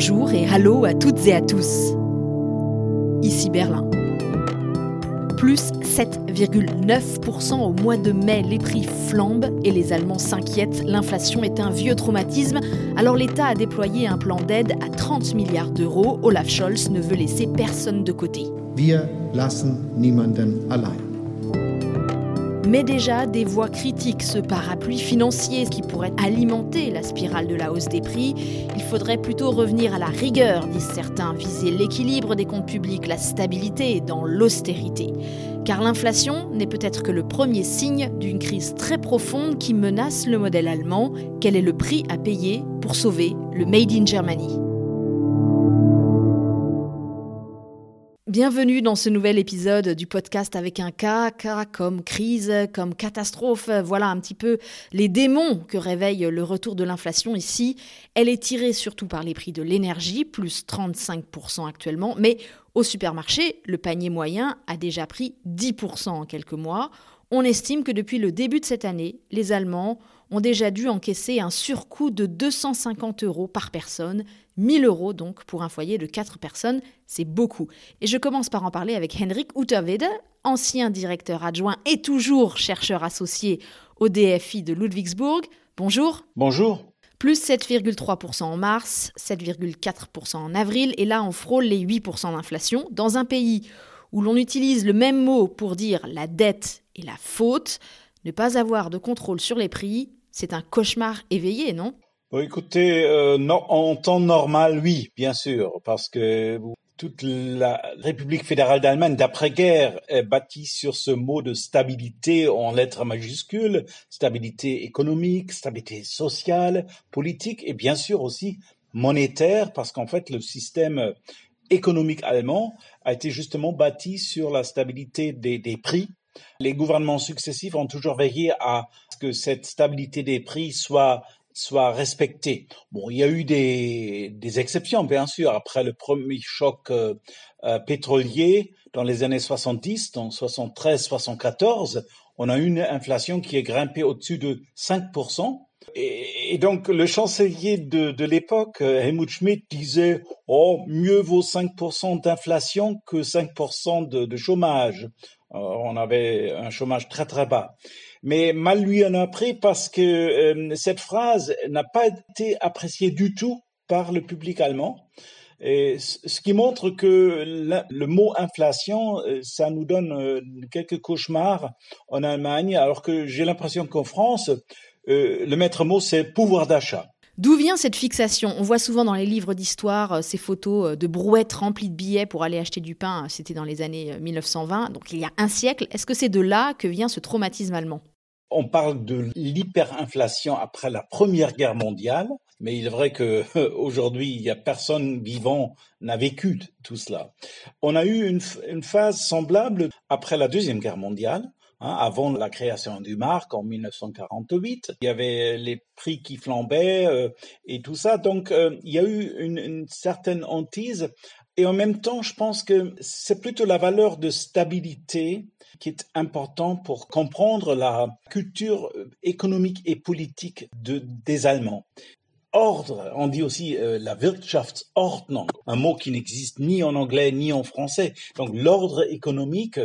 Bonjour et hallo à toutes et à tous. Ici Berlin. Plus 7,9% au mois de mai, les prix flambent et les Allemands s'inquiètent. L'inflation est un vieux traumatisme, alors l'État a déployé un plan d'aide à 30 milliards d'euros. Olaf Scholz ne veut laisser personne de côté. Mais déjà, des voix critiquent ce parapluie financier qui pourrait alimenter la spirale de la hausse des prix. Il faudrait plutôt revenir à la rigueur, disent certains, viser l'équilibre des comptes publics, la stabilité dans l'austérité. Car l'inflation n'est peut-être que le premier signe d'une crise très profonde qui menace le modèle allemand. Quel est le prix à payer pour sauver le Made in Germany? Bienvenue dans ce nouvel épisode du podcast avec un K, K comme crise, comme catastrophe. Voilà un petit peu les démons que réveille le retour de l'inflation ici. Elle est tirée surtout par les prix de l'énergie, plus 35% actuellement, mais au supermarché, le panier moyen a déjà pris 10% en quelques mois. On estime que depuis le début de cette année, les Allemands ont déjà dû encaisser un surcoût de 250 euros par personne, 1000 euros donc pour un foyer de 4 personnes, c'est beaucoup. Et je commence par en parler avec Henrik Utterwede, ancien directeur adjoint et toujours chercheur associé au DFI de Ludwigsburg. Bonjour. Bonjour. Plus 7,3% en mars, 7,4% en avril, et là on frôle les 8% d'inflation dans un pays où l'on utilise le même mot pour dire la dette et la faute. Ne pas avoir de contrôle sur les prix, c'est un cauchemar éveillé, non? Écoutez, euh, en temps normal, oui, bien sûr, parce que toute la République fédérale d'Allemagne d'après-guerre est bâtie sur ce mot de stabilité en lettres majuscules, stabilité économique, stabilité sociale, politique et bien sûr aussi monétaire, parce qu'en fait le système économique allemand a été justement bâti sur la stabilité des, des prix les gouvernements successifs ont toujours veillé à ce que cette stabilité des prix soit soit respectée. Bon, il y a eu des, des exceptions, bien sûr. Après le premier choc euh, euh, pétrolier dans les années 70, en 73-74, on a eu une inflation qui est grimpée au-dessus de 5%. Et, donc le chancelier de, de l'époque, euh, Helmut Schmidt, disait Oh, mieux vaut 5% d'inflation que 5% de, de chômage. Euh, on avait un chômage très très bas. Mais mal lui en a pris parce que euh, cette phrase n'a pas été appréciée du tout par le public allemand. Et ce qui montre que le mot inflation, euh, ça nous donne quelques cauchemars en Allemagne, alors que j'ai l'impression qu'en France, le maître mot, c'est pouvoir d'achat. D'où vient cette fixation? On voit souvent dans les livres d'histoire euh, ces photos euh, de brouettes remplies de billets pour aller acheter du pain. C'était dans les années 1920, euh, donc il y a un siècle. Est-ce que c'est de là que vient ce traumatisme allemand? On parle de l'hyperinflation après la Première Guerre mondiale, mais il est vrai que aujourd'hui, il y a personne vivant n'a vécu tout cela. On a eu une phase semblable après la Deuxième Guerre mondiale, Hein, avant la création du marque en 1948, il y avait les prix qui flambaient euh, et tout ça. Donc, euh, il y a eu une, une, certaine hantise. Et en même temps, je pense que c'est plutôt la valeur de stabilité qui est important pour comprendre la culture économique et politique de, des Allemands ordre, on dit aussi euh, la Wirtschaftsordnung, un mot qui n'existe ni en anglais ni en français. Donc l'ordre économique,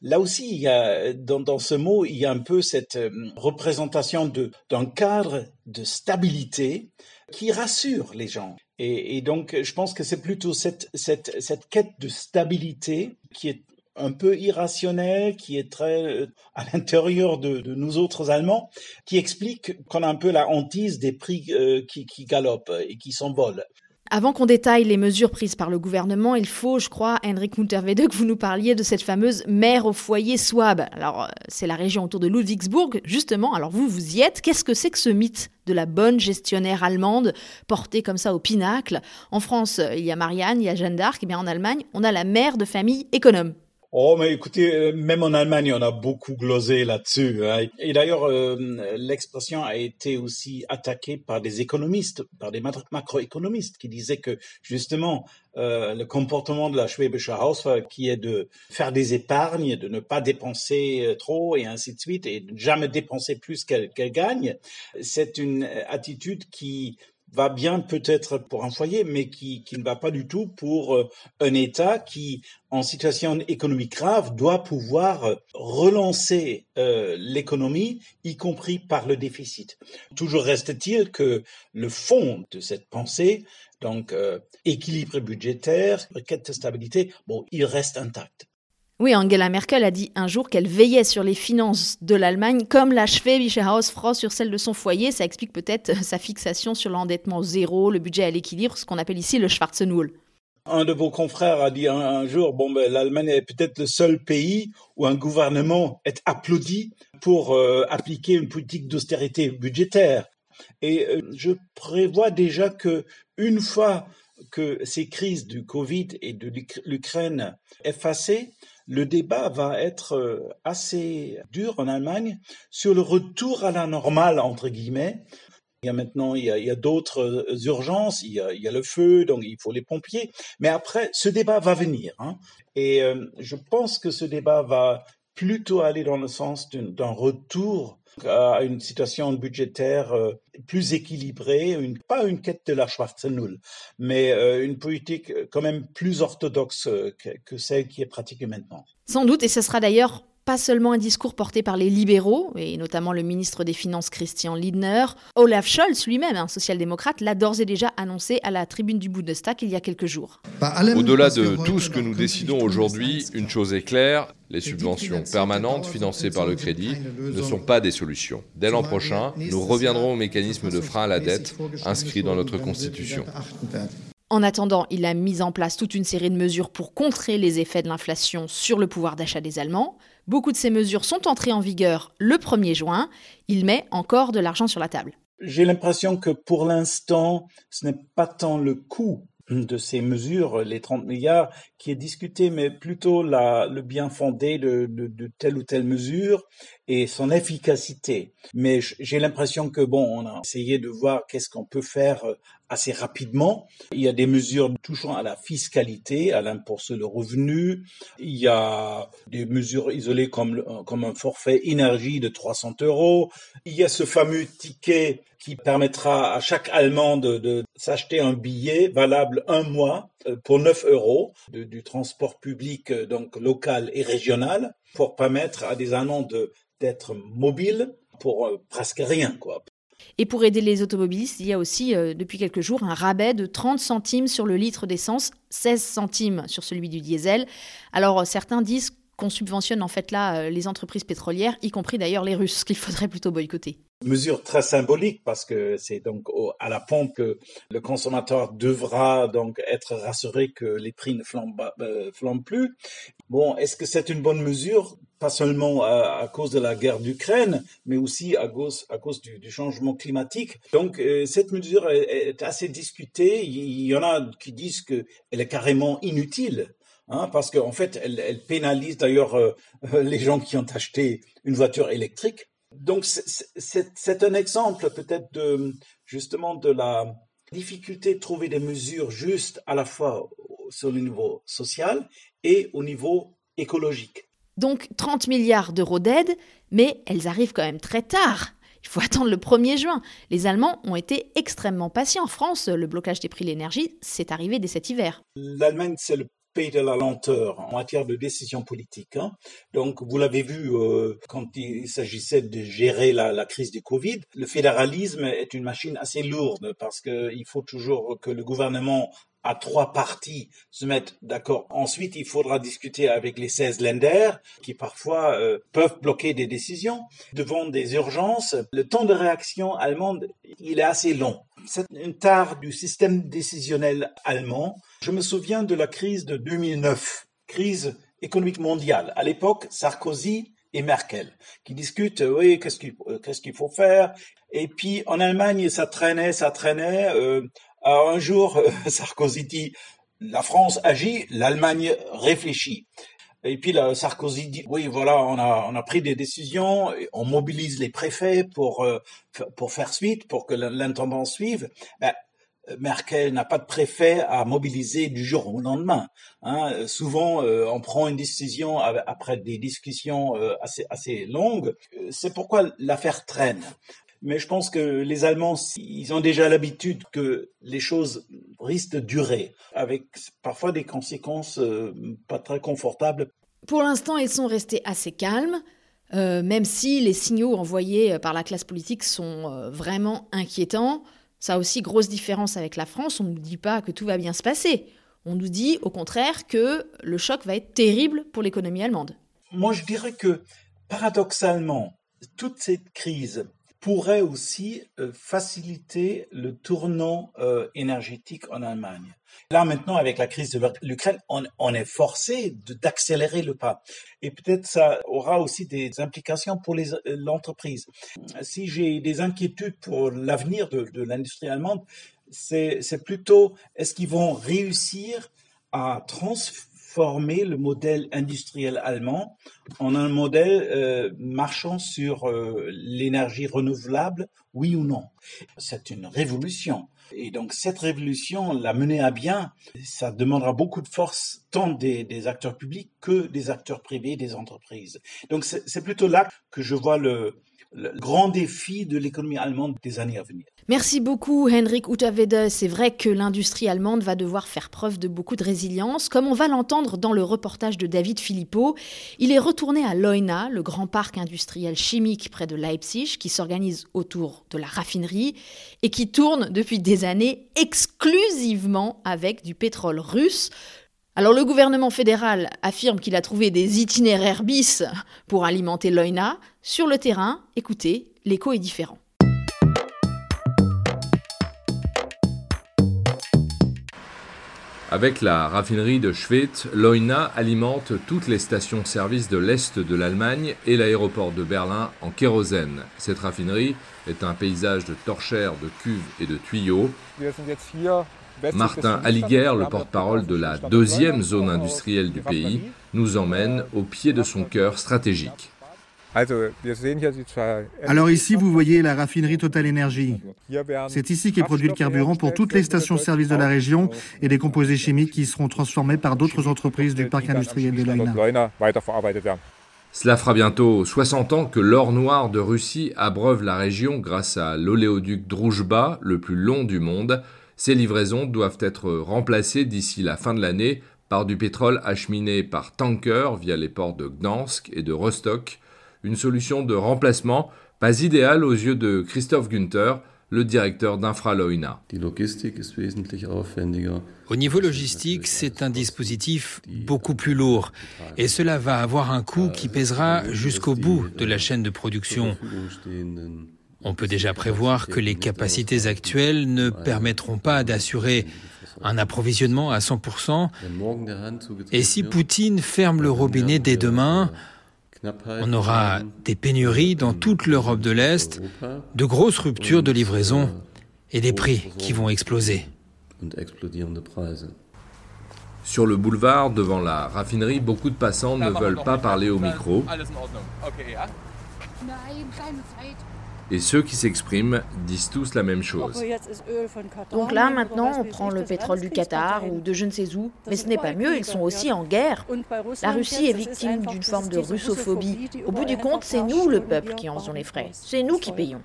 là aussi, il y a, dans, dans, ce mot, il y a un peu cette euh, représentation d'un cadre de stabilité qui rassure les gens. Et, et donc, je pense que c'est plutôt cette, cette, cette quête de stabilité qui est un peu irrationnel, qui est très euh, à l'intérieur de, nous autres Allemands, qui explique qu'on a un peu la hantise des prix euh, qui, galopent et qui s'envolent. Avant qu'on détaille les mesures prises par le gouvernement, il faut, je crois, Henrik Munterwede, que vous nous parliez de cette fameuse mère au foyer Swab. Alors, euh, c'est la région autour de Ludwigsburg, justement. Alors, vous, vous y êtes. Qu'est-ce que c'est que ce mythe de la bonne gestionnaire allemande, portée comme ça au pinacle? En France, il y a Marianne, il y a Jeanne d'Arc. Et bien, en Allemagne, on a la mère de famille économe. Oh, mais écoutez, euh, même en Allemagne, on a beaucoup glosé là-dessus. Hein. Et d'ailleurs, euh, l'expression a été aussi attaquée par des économistes, par des macroéconomistes, qui disaient que justement, euh, le comportement de la Schwäbische Hausfrau, qui est de faire des épargnes, de ne pas dépenser trop et ainsi de suite, et de jamais dépenser plus qu'elle gagne, c'est une attitude qui va bien peut-être pour un foyer, mais qui, qui ne va pas du tout pour euh, un État qui, en situation économique grave, doit pouvoir euh, relancer euh, l'économie, y compris par le déficit. Toujours reste-t-il que le fond de cette pensée, donc équilibre budgétaire, requête de stabilité, bon, il reste intact. Oui, Angela Merkel a dit un jour qu'elle veillait sur les finances de l'Allemagne comme l'achevait Michel Frost sur celle de son foyer. Ça explique peut-être sa fixation sur l'endettement zéro, le budget à l'équilibre, ce qu'on appelle ici le Schwarzenhuhl. Un de vos confrères a dit un, jour, bon, ben, l'Allemagne est peut-être le seul pays où un gouvernement est applaudi pour euh, appliquer une politique d'austérité budgétaire. Et euh, je prévois déjà que une fois que ces crises du Covid et de l'Ukraine effacées, le débat va être euh, assez dur en Allemagne sur le retour à la normale, entre guillemets. Il y a maintenant, il y a, d'autres euh, urgences, il y, a, le feu, donc il faut les pompiers. Mais après, ce débat va venir. Hein. Et euh, je pense que ce débat va plutôt aller dans le sens d'un retour à une situation budgétaire euh, plus équilibrée, pas une quête de la Schwarzenhull, mais euh, une politique euh, quand même plus orthodoxe que celle qui est pratiquée maintenant. Sans doute, et ce sera d'ailleurs pas seulement un discours porté par les libéraux, et notamment le ministre des Finances Christian Lindner, Olaf Scholz lui-même, un social-démocrate, l'a d'ores et déjà annoncé à la tribune du Bundestag il y a quelques jours. Au-delà de tout ce que nous décidons aujourd'hui, une chose est claire, les subventions permanentes financées par le crédit ne sont pas des solutions. Dès l'an prochain, nous reviendrons au mécanisme de frein à la dette inscrit dans notre Constitution. En attendant, il a mis en place toute une série de mesures pour contrer les effets de l'inflation sur le pouvoir d'achat des Allemands. Beaucoup de ces mesures sont entrées en vigueur le 1er juin. Il met encore de l'argent sur la table. J'ai l'impression que pour l'instant, ce n'est pas tant le coût de ces mesures, les 30 milliards, qui est discuté, mais plutôt le bien fondé de, telle ou telle mesure et son efficacité. Mais j'ai l'impression que bon, on a essayé de voir qu'est-ce qu'on peut faire euh, assez rapidement. Il y a des mesures touchant à la fiscalité, à l'impôt sur le revenu. Il y a des mesures isolées comme, comme un forfait énergie de 300 euros. Il y a ce fameux ticket qui permettra à chaque Allemand de, de s'acheter un billet valable un mois euh, pour 9 euros du transport public euh, donc local et régional pour permettre à des Allemands d'être mobiles pour euh, presque rien quoi. Et pour aider les automobilistes, il y a aussi depuis quelques jours un rabais de 30 centimes sur le litre d'essence, 16 centimes sur celui du diesel. Alors certains disent qu'on subventionne en fait là les entreprises pétrolières, y compris d'ailleurs les Russes, qu'il faudrait plutôt boycotter mesure très symbolique parce que c'est donc à la pompe que le consommateur devra donc être rassuré que les prix ne flambent, euh, plus. Bon, est-ce que c'est une bonne mesure? Pas seulement à, cause de la guerre d'Ukraine, mais aussi à cause, du, changement climatique. Donc euh, cette mesure est, assez discutée. Il y en a qui disent qu'elle est carrément inutile. Hein, parce qu'en fait, elle, elle pénalise d'ailleurs euh, les gens qui ont acheté une voiture électrique donc c'est un exemple peut-être de justement de la difficulté de trouver des mesures justes à la fois sur le niveau social et au niveau écologique. Donc 30 milliards d'euros d'aide, mais elles arrivent quand même très tard. Il faut attendre le 1er juin. Les Allemands ont été extrêmement patients. En France, le blocage des prix de l'énergie, c'est arrivé dès cet hiver. L'Allemagne, c'est le pays de la lenteur en matière de décision politique. Hein. Donc, vous l'avez vu euh, quand il s'agissait de gérer la, la, crise du Covid, le fédéralisme est une machine assez lourde parce qu'il faut toujours que le gouvernement à trois parties se mettent d'accord. Ensuite, il faudra discuter avec les 16 lenders qui parfois euh, peuvent bloquer des décisions. Devant des urgences, le temps de réaction allemande, il est assez long. C'est une tare du système décisionnel allemand. Je me souviens de la crise de 2009, crise économique mondiale. À l'époque, Sarkozy et Merkel, qui discutent, oui, qu'est-ce qu'il qu'est-ce qu'il faut faire? Et puis en Allemagne, ça traînait, ça traînait. Euh, alors un jour, Sarkozy dit, la France agit, l'Allemagne réfléchit. Et puis Sarkozy dit, oui, voilà, on a, pris des décisions, on mobilise les préfets pour, euh, pour faire suite, pour que l'intendant suive. Ben, Merkel n'a pas de préfet à mobiliser du jour au lendemain. Hein. Souvent, euh, on prend une décision après des discussions euh, assez, assez longues. C'est pourquoi l'affaire traîne. Mais je pense que les Allemands, ils ont déjà l'habitude que les choses risquent de durer, avec parfois des conséquences euh, pas très confortables. Pour l'instant, ils sont restés assez calmes. Euh, même si les signaux envoyés par la classe politique sont euh, vraiment inquiétants, ça a aussi grosse différence avec la France. On ne nous dit pas que tout va bien se passer. On nous dit au contraire que le choc va être terrible pour l'économie allemande. Moi, je dirais que paradoxalement, toute cette crise pourrait aussi euh, faciliter le tournant euh, énergétique en Allemagne. Là maintenant, avec la crise de l'Ukraine, on, est forcé d'accélérer le pas. Et peut-être ça aura aussi des implications pour euh, l'entreprise. si j'ai des inquiétudes pour l'avenir de, de l'industrie allemande, c'est plutôt est-ce qu'ils vont réussir à transformer former le modèle industriel allemand en un modèle euh, marchant sur euh, l'énergie renouvelable, oui ou non. C'est une révolution. Et donc cette révolution, la mener à bien, ça demandera beaucoup de force tant des, acteurs publics que des acteurs privés, des entreprises. Donc c'est plutôt là que je vois le grand défi de l'économie allemande des années à venir. Merci beaucoup Henrik Utavede. C'est vrai que l'industrie allemande va devoir faire preuve de beaucoup de résilience, comme on va l'entendre dans le reportage de David Philippot. Il est retourné à Leuna, le grand parc industriel chimique près de Leipzig, qui s'organise autour de la raffinerie et qui tourne depuis des années exclusivement avec du pétrole russe. Alors le gouvernement fédéral affirme qu'il a trouvé des itinéraires bis pour alimenter l'OINA. Sur le terrain, écoutez, l'écho est différent. Avec la raffinerie de Schwedt, l'OINA alimente toutes les stations-service de l'Est de l'Allemagne et l'aéroport de Berlin en kérosène. Cette raffinerie est un paysage de torchères, de cuves et de tuyaux. Martin Alliguer, le porte-parole de la deuxième zone industrielle du pays, nous emmène au pied de son cœur stratégique. Alors ici, vous voyez la raffinerie Total Energy. C'est ici qu'est produit le carburant pour toutes les stations-service de la région et des composés chimiques qui seront transformés par d'autres entreprises du parc industriel de Leuna. Cela fera bientôt 60 ans que l'or noir de Russie abreuve la région grâce à l'oléoduc Druzhba, le plus long du monde, ces livraisons doivent être remplacées d'ici la fin de l'année par du pétrole acheminé par tanker via les ports de Gdansk et de Rostock, une solution de remplacement pas idéale aux yeux de Christophe Günther, le directeur d'Infraloina. Au niveau logistique, c'est un dispositif beaucoup plus lourd et cela va avoir un coût qui pèsera jusqu'au bout de la chaîne de production. On peut déjà prévoir que les capacités actuelles ne permettront pas d'assurer un approvisionnement à 100%. Et si Poutine ferme le robinet dès demain, on aura des pénuries dans toute l'Europe de l'Est, de grosses ruptures de livraison et des prix qui vont exploser. Sur le boulevard, devant la raffinerie, beaucoup de passants ne veulent pas parler au micro. Et ceux qui s'expriment disent tous la même chose. Donc là, maintenant, on prend le pétrole du Qatar ou de je ne sais où, mais ce n'est pas mieux, ils sont aussi en guerre. La Russie est victime d'une forme de russophobie. Au bout du compte, c'est nous, le peuple, qui en faisons les frais. C'est nous qui payons.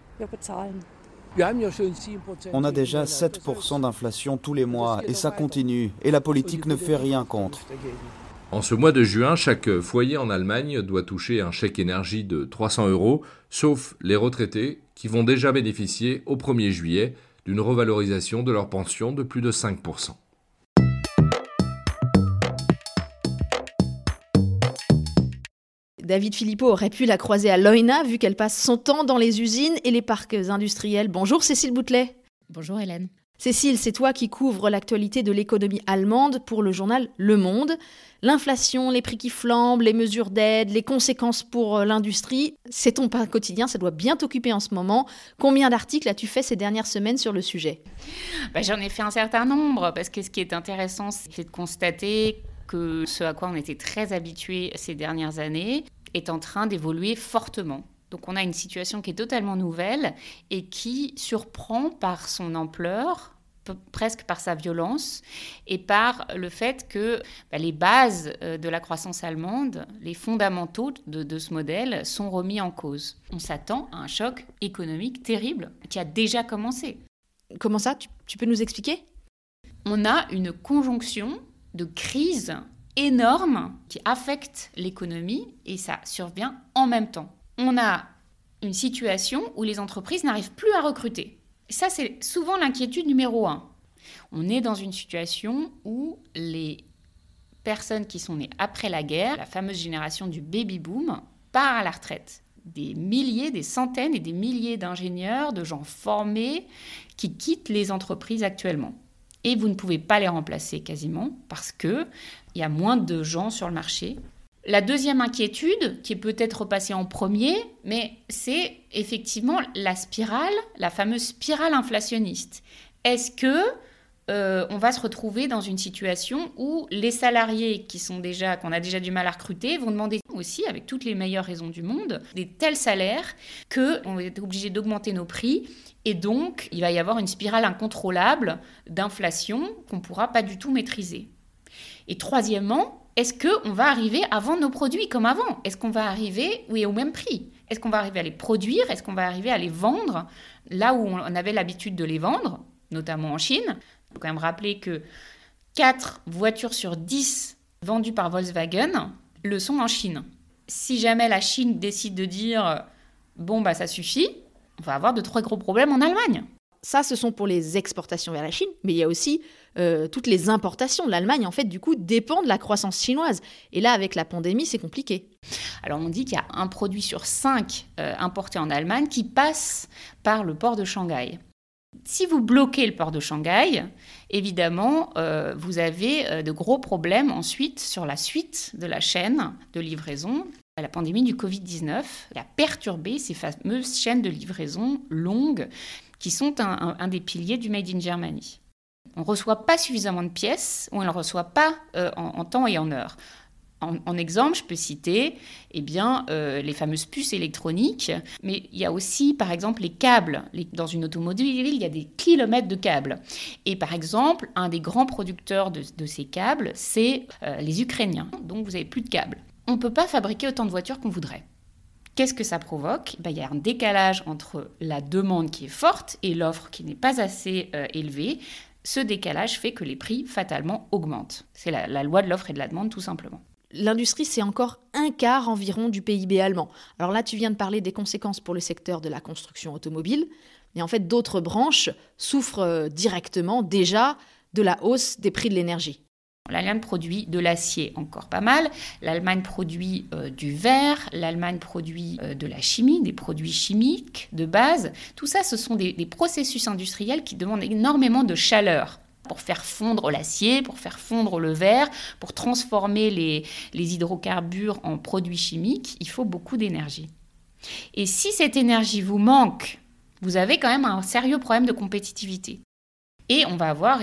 On a déjà 7% d'inflation tous les mois et ça continue. Et la politique ne fait rien contre. En ce mois de juin, chaque foyer en Allemagne doit toucher un chèque énergie de 300 euros, sauf les retraités qui vont déjà bénéficier au 1er juillet d'une revalorisation de leur pension de plus de 5%. David Philippot aurait pu la croiser à Leuna vu qu'elle passe son temps dans les usines et les parcs industriels. Bonjour Cécile Boutelet. Bonjour Hélène. Cécile, c'est toi qui couvres l'actualité de l'économie allemande pour le journal Le Monde. L'inflation, les prix qui flambent, les mesures d'aide, les conséquences pour euh, l'industrie, c'est ton pain quotidien, ça doit bien t'occuper en ce moment. Combien d'articles as-tu fait ces dernières semaines sur le sujet? Bah, J'en ai fait un certain nombre, parce que ce qui est intéressant, c'est de constater que ce à quoi on était très habitué ces dernières années est en train d'évoluer fortement. Donc on a une situation qui est totalement nouvelle et qui surprend par son ampleur presque par sa violence et par le fait que bah, les bases euh, de la croissance allemande, les fondamentaux de, ce modèle sont remis en cause. On s'attend à un choc économique terrible qui a déjà commencé. Comment ça? Tu peux nous expliquer? On a une conjonction de crises énormes qui affectent l'économie et ça survient en même temps. On a une situation où les entreprises n'arrivent plus à recruter. ça, c'est souvent l'inquiétude numéro un. On est dans une situation où les personnes qui sont nées après la guerre, la fameuse génération du baby-boom, part à la retraite. Des milliers, des centaines et des milliers d'ingénieurs, de gens formés qui quittent les entreprises actuellement. Et vous ne pouvez pas les remplacer quasiment parce qu'il y a moins de gens sur le marché la deuxième inquiétude, qui est peut-être repassée en premier, mais c'est effectivement la spirale, la fameuse spirale inflationniste. Est-ce que euh, on va se retrouver dans une situation où les salariés qui sont déjà qu'on a déjà du mal à recruter vont demander aussi, avec toutes les meilleures raisons du monde, des tels salaires qu'on va être obligé d'augmenter nos prix et donc il va y avoir une spirale incontrôlable d'inflation qu'on ne pourra pas du tout maîtriser. Et troisièmement, est-ce qu'on va arriver à vendre nos produits comme avant? Est-ce qu'on va arriver, oui, au même prix? Est-ce qu'on va arriver à les produire? Est-ce qu'on va arriver à les vendre? Là où on avait l'habitude de les vendre, notamment en Chine. Il faut quand même rappeler que 4 voitures sur 10 vendues par Volkswagen le sont en Chine. Si jamais la Chine décide de dire bon, bah ça suffit, on va avoir de très gros problèmes en Allemagne. Ça, ce sont pour les exportations vers la Chine, mais il y a aussi euh, toutes les importations. L'Allemagne, en fait, du coup, dépend de la croissance chinoise. Et là, avec la pandémie, c'est compliqué. Alors, on dit qu'il y a un produit sur cinq euh, importé en Allemagne qui passe par le port de Shanghai. Si vous bloquez le port de Shanghai, évidemment, euh, vous avez de gros problèmes ensuite sur la suite de la chaîne de livraison. La pandémie du Covid-19 a perturbé ces fameuses chaînes de livraison longues qui sont un, des piliers du Made in Germany. On ne reçoit pas suffisamment de pièces ou on ne le reçoit pas euh, en, temps et en heure. En, exemple, je peux citer eh bien, euh, les fameuses puces électroniques, mais il y a aussi, par exemple, les câbles. dans une automobile, il y a des kilomètres de câbles. Et par exemple, un des grands producteurs de, ces câbles, c'est euh, les Ukrainiens. Donc, vous n'avez plus de câbles. On ne peut pas fabriquer autant de voitures qu'on voudrait. Qu'est-ce que ça provoque ben, Il y a un décalage entre la demande qui est forte et l'offre qui n'est pas assez élevée ce décalage fait que les prix fatalement augmentent. C'est la, loi de l'offre et de la demande tout simplement. L'industrie, c'est encore un quart environ du PIB allemand. Alors là, tu viens de parler des conséquences pour le secteur de la construction automobile, mais en fait, d'autres branches souffrent euh, directement déjà de la hausse des prix de l'énergie. L'Allemagne produit de l'acier encore pas mal, l'Allemagne produit euh, du verre, l'Allemagne produit euh, de la chimie, des produits chimiques de base. Tout ça, ce sont des, processus industriels qui demandent énormément de chaleur pour faire fondre l'acier, pour faire fondre le verre, pour transformer les, les hydrocarbures en produits chimiques, il faut beaucoup d'énergie. Et si cette énergie vous manque, vous avez quand même un sérieux problème de compétitivité. Et on va avoir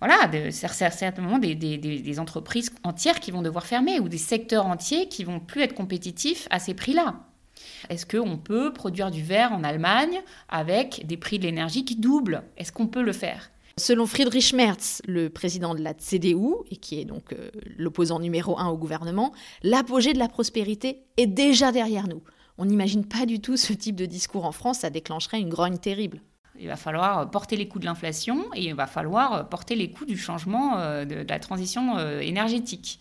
voilà, certainement des, entreprises entières qui vont devoir fermer ou des secteurs entiers qui vont plus être compétitifs à ces prix-là. Est-ce qu'on peut produire du verre en Allemagne avec des prix de l'énergie qui doublent? Est-ce qu'on peut le faire? Selon Friedrich Merz, le président de la CDU, et qui est donc euh, l'opposant numéro un au gouvernement, l'apogée de la prospérité est déjà derrière nous. On n'imagine pas du tout ce type de discours en France, ça déclencherait une grogne terrible. Il va falloir porter les coûts de l'inflation et il va falloir porter les coûts du changement euh, de, la transition euh, énergétique.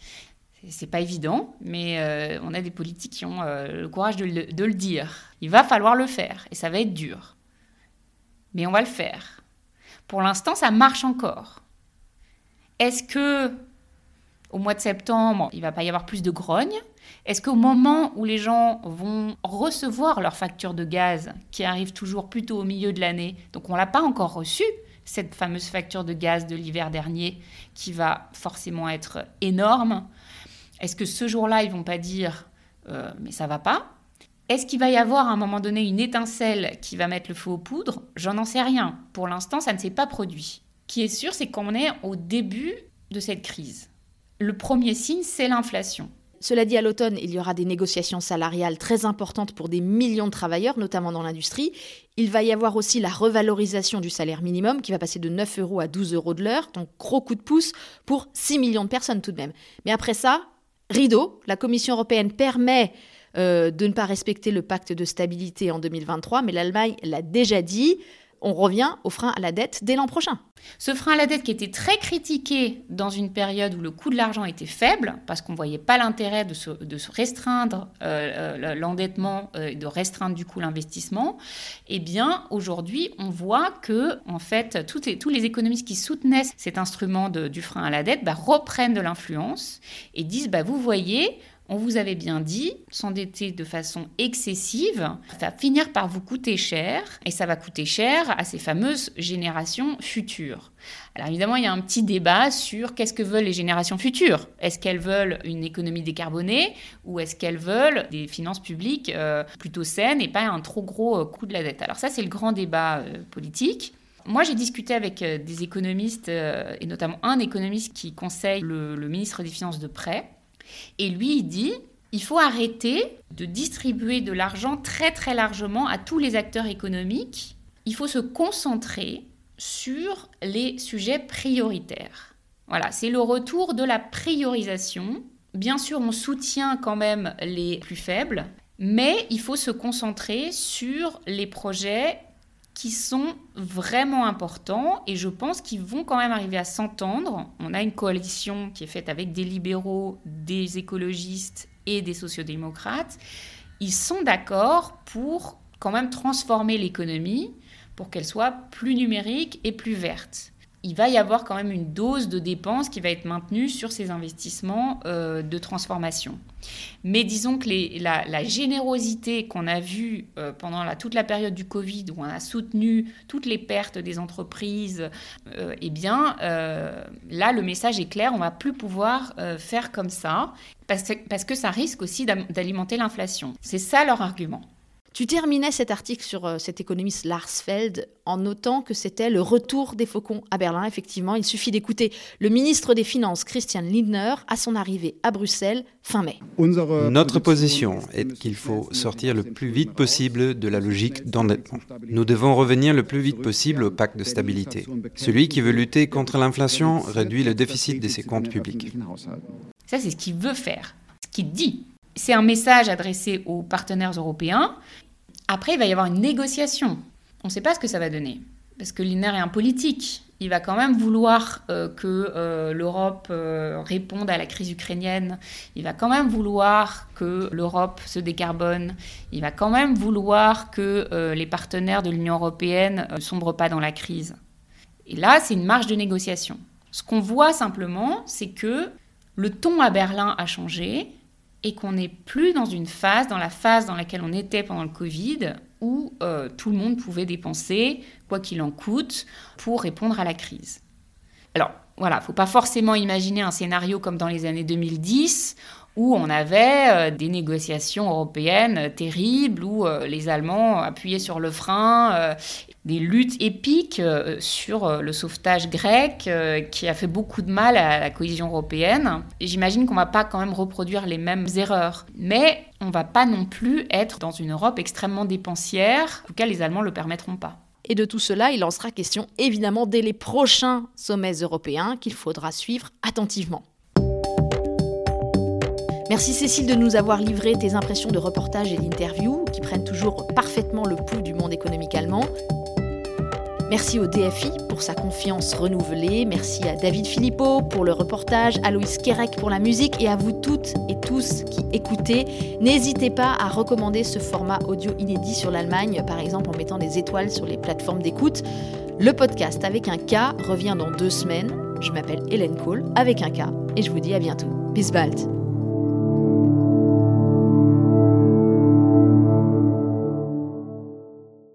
C'est pas évident, mais euh, on a des politiques qui ont le courage de le, de le, dire. Il va falloir le faire et ça va être dur. Mais on va le faire. Pour l'instant, ça marche encore. Est-ce que au mois de septembre, il va pas y avoir plus de grogne? Est-ce qu'au moment où les gens vont recevoir leur facture de gaz, qui arrive toujours plutôt au milieu de l'année, donc on l'a pas encore reçue, cette fameuse facture de gaz de l'hiver dernier, qui va forcément être énorme, est-ce que ce jour-là, ils vont pas dire euh, mais ça va pas? Est-ce qu'il va y avoir à un moment donné une étincelle qui va mettre le feu aux poudres? J'en en sais rien. Pour l'instant, ça ne s'est pas produit. Ce qui est sûr, c'est qu'on est au début de cette crise. Le premier signe, c'est l'inflation. Cela dit, à l'automne, il y aura des négociations salariales très importantes pour des millions de travailleurs, notamment dans l'industrie. Il va y avoir aussi la revalorisation du salaire minimum qui va passer de 9 euros à 12 euros de l'heure, donc gros coup de pouce pour 6 millions de personnes tout de même. Mais après ça, rideau, la Commission européenne permet euh, de ne pas respecter le pacte de stabilité en 2023, mais l'Allemagne l'a déjà dit on revient au frein à la dette dès l'an prochain. Ce frein à la dette qui était très critiqué dans une période où le coût de l'argent était faible, parce qu'on ne voyait pas l'intérêt de se, restreindre euh, euh, l'endettement euh, et de restreindre du coup l'investissement, eh bien aujourd'hui on voit que en fait tous les économistes qui soutenaient cet instrument du frein à la dette bah, reprennent de l'influence et disent bah, vous voyez, on vous avait bien dit, s'endetter de façon excessive va finir par vous coûter cher, et ça va coûter cher à ces fameuses générations futures. Alors évidemment, il y a un petit débat sur qu'est-ce que veulent les générations futures. Est-ce qu'elles veulent une économie décarbonée ou est-ce qu'elles veulent des finances publiques euh, plutôt saines et pas un trop gros euh, coût de la dette? Alors ça, c'est le grand débat euh, politique. Moi, j'ai discuté avec des économistes, et notamment un économiste qui conseille le ministre des Finances de près, et lui, il dit, il faut arrêter de distribuer de l'argent très très largement à tous les acteurs économiques. Il faut se concentrer sur les sujets prioritaires. Voilà, c'est le retour de la priorisation. Bien sûr, on soutient quand même les plus faibles, mais il faut se concentrer sur les projets qui sont vraiment importants et je pense qu'ils vont quand même arriver à s'entendre. On a une coalition qui est faite avec des libéraux, des écologistes et des sociodémocrates. Ils sont d'accord pour quand même transformer l'économie pour qu'elle soit plus numérique et plus verte il va y avoir quand même une dose de dépenses qui va être maintenue sur ces investissements euh, de transformation. Mais disons que la, générosité qu'on a vue euh, pendant toute la période du Covid, où on a soutenu toutes les pertes des entreprises, euh, eh bien, là, le message est clair, on va plus pouvoir faire comme ça, parce que ça risque aussi d'alimenter l'inflation. C'est ça leur argument. Tu terminais cet article sur euh, cet économiste Lars Feld en notant que c'était le retour des faucons à Berlin. Effectivement, il suffit d'écouter le ministre des Finances, Christian Lindner, à son arrivée à Bruxelles fin mai. Notre position est qu'il faut sortir le plus vite possible de la logique d'endettement. Nous devons revenir le plus vite possible au pacte de stabilité. Celui qui veut lutter contre l'inflation réduit le déficit de ses comptes publics. Ça, c'est ce qu'il veut faire, ce qu'il dit. C'est un message adressé aux partenaires européens après, il va y avoir une négociation. On ne sait pas ce que ça va donner, parce que l'INER est un politique. Il va quand même vouloir euh, que euh, l'Europe euh, réponde à la crise ukrainienne. Il va quand même vouloir que l'Europe se décarbone. Il va quand même vouloir que les partenaires de l'Union européenne ne sombrent pas dans la crise. Et là, c'est une marge de négociation. Ce qu'on voit simplement, c'est que le ton à Berlin a changé et qu'on n'est plus dans une phase, dans la phase dans laquelle on était pendant le Covid, où euh, tout le monde pouvait dépenser, quoi qu'il en coûte, pour répondre à la crise. Alors voilà, il ne faut pas forcément imaginer un scénario comme dans les années 2010, où on avait euh, des négociations européennes terribles, où euh, les Allemands appuyaient sur le frein, euh, des luttes épiques sur le sauvetage grec, qui a fait beaucoup de mal à la cohésion européenne. J'imagine qu'on ne va pas quand même reproduire les mêmes erreurs, mais on ne va pas non plus être dans une Europe extrêmement dépensière, en tout cas les Allemands ne le permettront pas. Et de tout cela, il en sera question évidemment dès les prochains sommets européens qu'il faudra suivre attentivement. Merci Cécile de nous avoir livré tes impressions de reportage et d'interview qui prennent toujours parfaitement le pouls du monde économique allemand. Merci au DFI pour sa confiance renouvelée. Merci à David Philippot pour le reportage, à Loïs Kerek pour la musique et à vous toutes et tous qui écoutez. N'hésitez pas à recommander ce format audio inédit sur l'Allemagne, par exemple en mettant des étoiles sur les plateformes d'écoute. Le podcast avec un K revient dans deux semaines. Je m'appelle Hélène Kohl avec un K et je vous dis à bientôt. Bis bald.